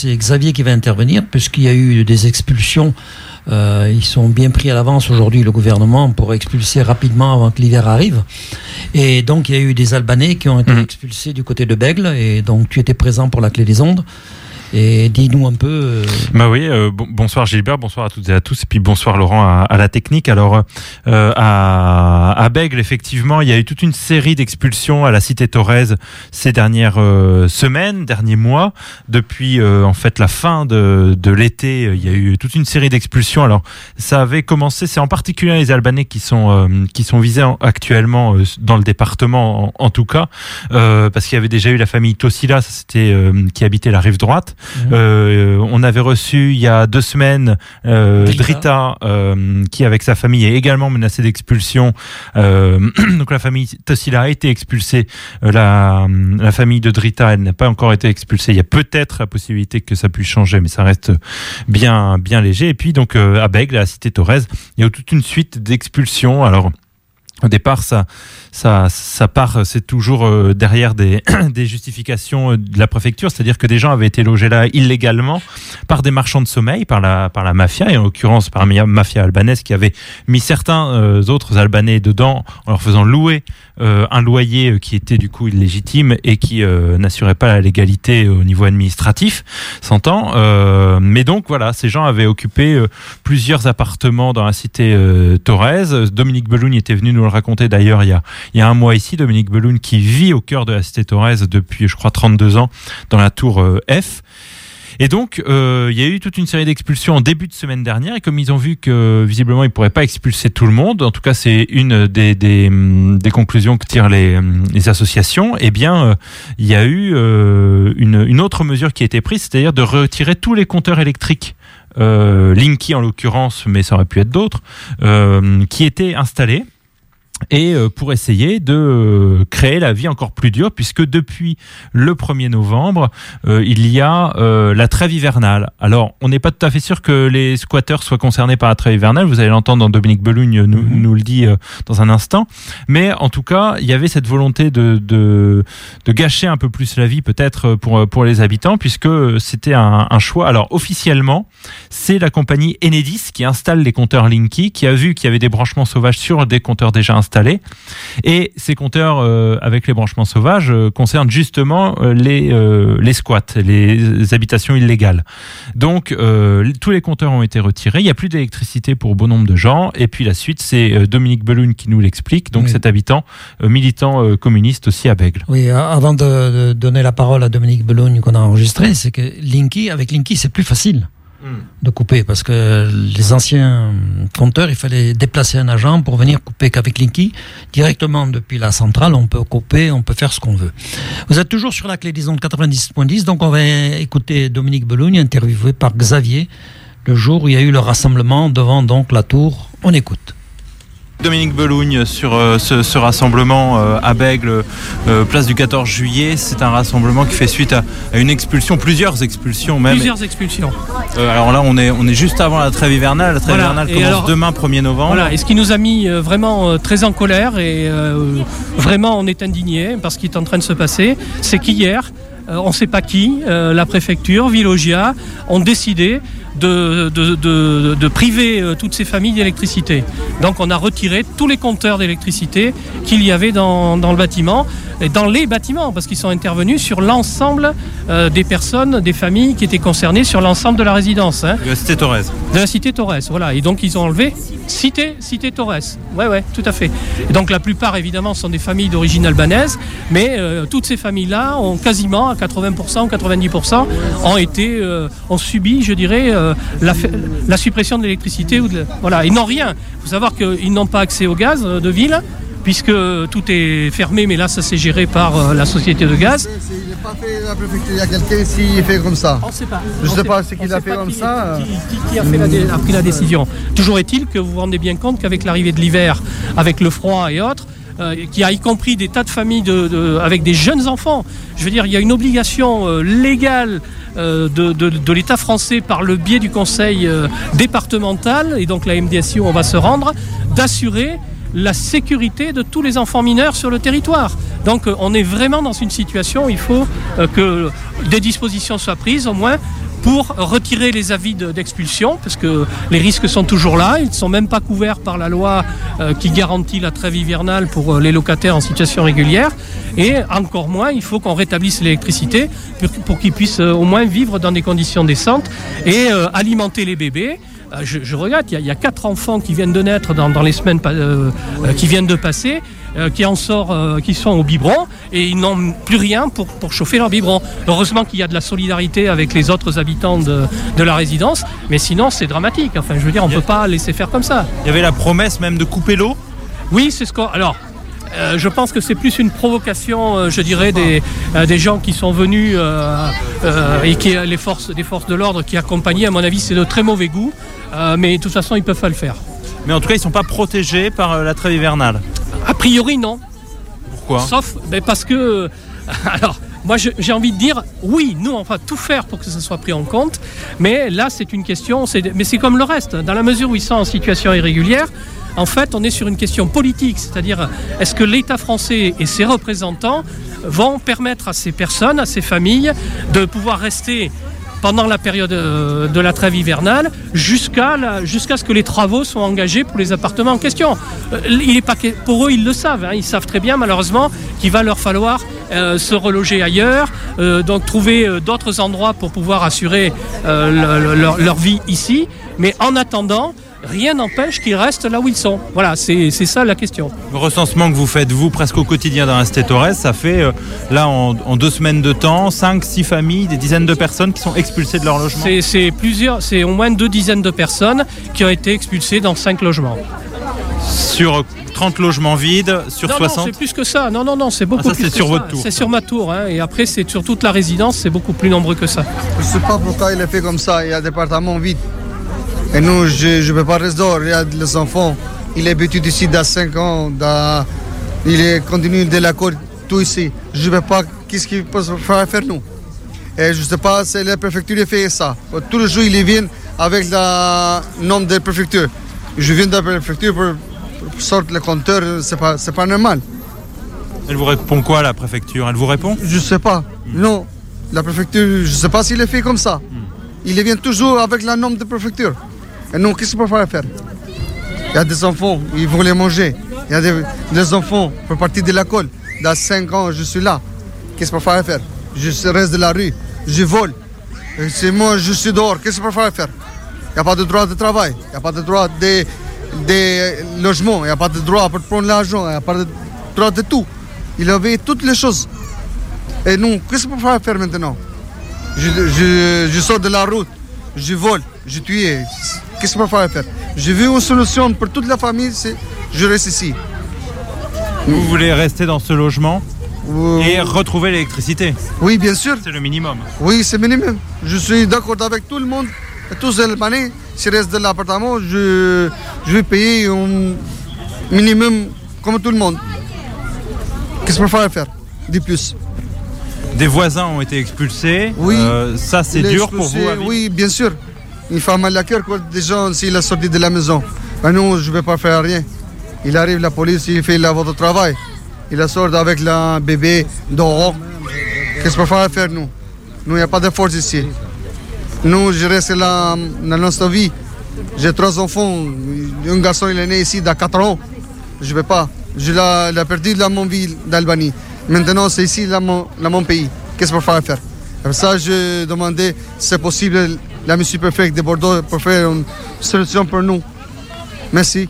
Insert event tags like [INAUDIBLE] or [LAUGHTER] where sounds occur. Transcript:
C'est Xavier qui va intervenir puisqu'il y a eu des expulsions. Euh, ils sont bien pris à l'avance aujourd'hui, le gouvernement, pour expulser rapidement avant que l'hiver arrive. Et donc, il y a eu des Albanais qui ont été Mhm. expulsés du côté de Bègle. Et donc, tu étais présent pour la clé des ondes. Et dis-nous un peu. euh, Bah oui, euh, bon- bonsoir Gilbert, bonsoir à toutes et à tous, et puis bonsoir Laurent à, la technique. Alors euh, à, à Bègle, effectivement, il y a eu toute une série d'expulsions à la cité Torres ces dernières semaines, derniers mois. Depuis en fait la fin de, l'été, il y a eu toute une série d'expulsions. Alors ça avait commencé, c'est en particulier les Albanais qui sont qui sont visés en- actuellement dans le département, en, tout cas, parce qu'il y avait déjà eu la famille Tossila, ça c'était qui habitait la rive droite. Euh, on avait reçu il y a deux semaines euh, Drita. Euh, qui avec sa famille est également menacée d'expulsion. Euh, [CLEARS THROAT] donc la famille Tossila a été expulsée. Euh, la, la famille de Drita, elle n'a pas encore été expulsée. Il y a peut-être la possibilité que ça puisse changer, mais ça reste bien bien léger. Et puis donc euh, à Bègle, à la cité Torres, il y a toute une suite d'expulsions. Alors au départ, ça, ça, ça part, c'est toujours euh, derrière [CLEARS THROAT] des, justifications euh, de la préfecture, c'est-à-dire que des gens avaient été logés là illégalement par des marchands de sommeil, par la, par la mafia, et en l'occurrence par la mafia albanaise qui avait mis certains euh, autres Albanais dedans en leur faisant louer euh, un loyer euh, qui était du coup illégitime et qui euh, n'assurait pas la légalité au niveau administratif, s'entend. Euh, mais donc voilà, ces gens avaient occupé euh, plusieurs appartements dans la cité euh, Torres. Dominique Beloun était venu nous le raconter d'ailleurs il y a, il y a un mois ici. Dominique Beloun qui vit au cœur de la cité Torres depuis, je crois, 32 ans dans la tour euh, F. Et donc, euh, il y a eu toute une série d'expulsions en début de semaine dernière. Et comme ils ont vu que visiblement ils ne pourraient pas expulser tout le monde, en tout cas c'est une des, des, des conclusions que tirent les, les associations, eh bien, euh, il y a eu une, une autre mesure qui a été prise, c'est-à-dire de retirer tous les compteurs électriques. Linky en l'occurrence, mais ça aurait pu être d'autres, qui étaient installés et euh, pour essayer de euh, créer la vie encore plus dure, puisque depuis le 1er novembre, euh, il y a euh, la trêve hivernale. Alors, on n'est pas tout à fait sûr que les squatteurs soient concernés par la trêve hivernale, vous allez l'entendre dans Dominique Belugne nous, Mhm. nous le dit euh, dans un instant, mais en tout cas, il y avait cette volonté de, de, de gâcher un peu plus la vie peut-être pour, pour les habitants, puisque c'était un, un choix. Alors, officiellement, c'est la compagnie Enedis qui installe les compteurs Linky, qui a vu qu'il y avait des branchements sauvages sur des compteurs déjà installés. Et ces compteurs euh, avec les branchements sauvages euh, concernent justement euh, les, les squats, les habitations illégales. Donc tous les compteurs ont été retirés. Il n'y a plus d'électricité pour bon nombre de gens. Et puis la suite, c'est Dominique Beloun qui nous l'explique. Donc Oui. cet habitant militant communiste aussi à Bègle. Oui, avant de, donner la parole à Dominique Belogne qu'on a enregistré, c'est que Linky, avec Linky, c'est plus facile de couper parce que les anciens compteurs, il fallait déplacer un agent pour venir couper qu'avec Linky, directement depuis la centrale, on peut couper, on peut faire ce qu'on veut. Vous êtes toujours sur la clé des ondes 90.10, donc on va écouter Dominique Belogne interviewé par Xavier le jour où il y a eu le rassemblement devant donc la tour. On écoute. Dominique Belougne sur euh, ce, ce rassemblement euh, à Bègle, euh, place du 14 juillet. C'est un rassemblement qui fait suite à, à une expulsion, plusieurs expulsions même. Plusieurs expulsions. Alors là, on est, on est juste avant la trêve hivernale. La trêve Voilà. hivernale commence alors- demain, 1er novembre. Voilà, et ce qui nous a mis vraiment très en colère et vraiment on est indigné par ce qui est en train de se passer, c'est qu'hier, on ne sait pas qui, la préfecture, Villogia, ont décidé de, priver euh, toutes ces familles d'électricité. Donc on a retiré tous les compteurs d'électricité qu'il y avait dans, le bâtiment, dans les bâtiments, parce qu'ils sont intervenus sur l'ensemble euh, des personnes, des familles qui étaient concernées sur l'ensemble de la résidence. hein. Euh, C'était Torres. De la cité Torres, voilà. Et donc ils ont enlevé cité, cité Torres. Ouais, ouais, tout à fait. Et donc la plupart, évidemment, sont des familles d'origine albanaise, mais euh, toutes ces familles-là ont quasiment à 80%, 90% ont été, euh, ont subi, je dirais, la, la suppression de l'électricité ou de, voilà. Ils n'ont rien. Il faut savoir qu'ils n'ont pas accès au gaz de ville. Puisque tout est fermé, mais là ça c'est géré par euh, la société de gaz. Il n'est pas fait la préfecture, il y a quelqu'un qui fait comme ça. On ne sait pas. Je On sais pas ce qu'il a fait comme ça. Qui, a, pris la décision. Toujours est-il que vous vous rendez bien compte qu'avec l'arrivée de l'hiver, avec le froid et autres, euh, qui a y compris des tas de familles de, de- avec des jeunes enfants. Je veux dire, il y a une obligation euh, légale euh, de, de- l'État français par le biais du Conseil départemental, et donc la MDSI où on va se rendre, d'assurer la sécurité de tous les enfants mineurs sur le territoire. Donc euh, on est vraiment dans une situation où il faut euh, que des dispositions soient prises au moins pour retirer les avis d'expulsion, parce que les risques sont toujours là. Ils ne sont même pas couverts par la loi euh, qui garantit la trêve hivernale pour euh, les locataires en situation régulière. Et encore moins, il faut qu'on rétablisse l'électricité pour, qu'ils puissent au moins vivre dans des conditions décentes et alimenter les bébés. Je, regarde, il y, a quatre enfants qui viennent de naître dans, les semaines qui viennent de passer. Euh, qui en sort, euh, qui sont au biberon et ils n'ont plus rien pour, pour chauffer leur biberon. Heureusement qu'il y a de la solidarité avec les autres habitants de, de la résidence, mais sinon c'est dramatique. Enfin, je veux dire, on ne peut pas laisser faire comme ça. Il y avait la promesse même de couper l'eau? Oui, c'est ce qu'on. Alors. Euh, je pense que c'est plus une provocation, je dirais, des, des, gens qui sont venus et qui les forces, des forces de l'ordre qui accompagnaient. À mon avis, c'est de très mauvais goût, mais de toute façon, ils peuvent pas le faire. Mais en tout cas, ils ne sont pas protégés par la trêve hivernale. A priori, non. Pourquoi Sauf ben, parce que. [LAUGHS] Alors, moi, j'ai envie de dire, oui, nous, on va tout faire pour que ça soit pris en compte, mais là, c'est une question, mais c'est comme le reste, dans la mesure où ils sont en situation irrégulière, en fait, on est sur une question politique, c'est-à-dire, est-ce que l'État français et ses représentants vont permettre à ces personnes, à ces familles, de pouvoir rester pendant la période euh, de la trêve hivernale jusqu'à ce que les travaux soient engagés pour les appartements en question. Euh, pour eux, ils le savent. Hein. ils savent très bien, malheureusement, qu'il va leur falloir euh, se reloger ailleurs, donc trouver d'autres endroits pour pouvoir assurer leur, vie ici. Mais en attendant, rien n'empêche qu'ils restent là où ils sont. Voilà, c'est ça la question. Le recensement que vous faites, vous, presque au quotidien dans Torres, ça fait, euh, là, en, deux semaines de temps, cinq, six familles, des dizaines de personnes qui sont expulsées de leur logement C'est plusieurs, c'est au moins deux dizaines de personnes qui ont été expulsées dans cinq logements. Sur 30 logements vides sur non, 60 Non, c'est plus que ça. Non, non, non, c'est beaucoup ah, ça, c'est sur votre tour. C'est sur ma tour. Hein. Et après, c'est sur toute la résidence, c'est beaucoup plus nombreux que ça. Je ne sais pas pourquoi il est fait comme ça. Il y a des appartements vides. Et nous, je ne peux pas rester dehors. Il y a les enfants. Il est habitué ici dans 5 ans. il est continue de l'école, tout ici. Je ne sais pas qu'est-ce qu'il peut faire nous? Et je ne sais pas si la préfecture fait ça. Tous les jours, il vient avec le nom de la préfecture. Je viens de la préfecture pour, sortir le compteur. Ce n'est pas, pas normal. Elle vous répond quoi, la préfecture? Elle vous répond? Je ne sais pas. Non. La préfecture, je ne sais pas s'il est fait comme ça. Hmm. Il vient toujours avec le nom de préfecture. Et nous, qu'est-ce qu'on peut faire Il y a des enfants, ils vont les manger. Il y a des, enfants pour partir de l'école. Dans 5 ans, je suis là. Qu'est-ce qu'on peut faire Je reste de la rue, je vole. C'est moi, je suis dehors. Qu'est-ce qu'on peut faire Il n'y a pas de droit de travail. Il n'y a pas de droit de, de logement. Il n'y a pas de droit pour prendre l'argent. Il n'y a pas de droit de tout. Il avait toutes les choses. Et nous, qu'est-ce qu'on peut faire maintenant? Je, je sors de la route, je vole, je tue. Qu'est-ce qu'on va faire J'ai vu une solution pour toute la famille, c'est je reste ici. Vous voulez rester dans ce logement et retrouver l'électricité? Oui, bien sûr. C'est le minimum. Oui, c'est le minimum. Je suis d'accord avec tout le monde. Tous les années, si je reste dans l'appartement, je, je vais payer un minimum comme tout le monde. Qu'est-ce qu'on va faire De plus Des voisins ont été expulsés. Oui. Euh, ça, c'est dur pour vous Oui, bien sûr il fait mal à cœur quand des gens, s'il est sorti de la maison. Mais nous, je ne vais pas faire rien. Il arrive, la police, il fait votre travail. Il sort avec le bébé dehors. Qu'est-ce qu'on va faire, nous? Nous, il n'y a pas de force ici. Nous, je reste là dans notre vie. J'ai trois enfants. Un garçon, il est né ici dans 4 ans. Je ne vais pas. Je l'ai perdu dans mon ville d'Albanie. Maintenant, c'est ici, dans mon, mon pays. Qu'est-ce qu'on va faire? Ça, je demandais c'est possible la Monsieur Préfet de Bordeaux pour faire une solution pour nous. Merci.